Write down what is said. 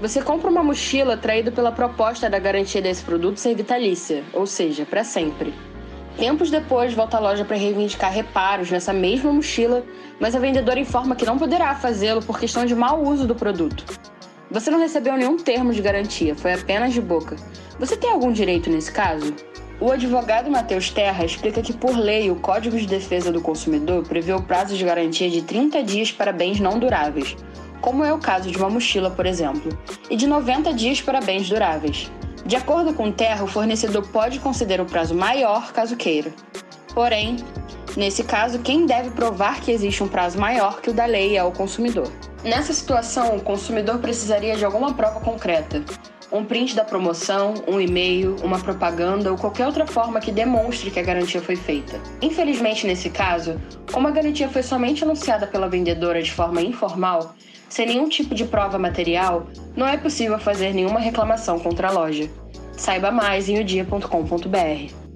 Você compra uma mochila atraído pela proposta da garantia desse produto ser vitalícia, ou seja, para sempre. Tempos depois, volta à loja para reivindicar reparos nessa mesma mochila, mas a vendedora informa que não poderá fazê-lo por questão de mau uso do produto. Você não recebeu nenhum termo de garantia, foi apenas de boca. Você tem algum direito nesse caso? O advogado Matheus Terra explica que, por lei, o Código de Defesa do Consumidor prevê o prazo de garantia de 30 dias para bens não duráveis, como é o caso de uma mochila, por exemplo, e de 90 dias para bens duráveis. De acordo com o Terra, o fornecedor pode conceder o prazo maior caso queira. Porém, nesse caso, quem deve provar que existe um prazo maior que o da lei é o consumidor. Nessa situação, o consumidor precisaria de alguma prova concreta, um print da promoção, um e-mail, uma propaganda ou qualquer outra forma que demonstre que a garantia foi feita. Infelizmente, nesse caso, como a garantia foi somente anunciada pela vendedora de forma informal, sem nenhum tipo de prova material, não é possível fazer nenhuma reclamação contra a loja. Saiba mais em odia.com.br.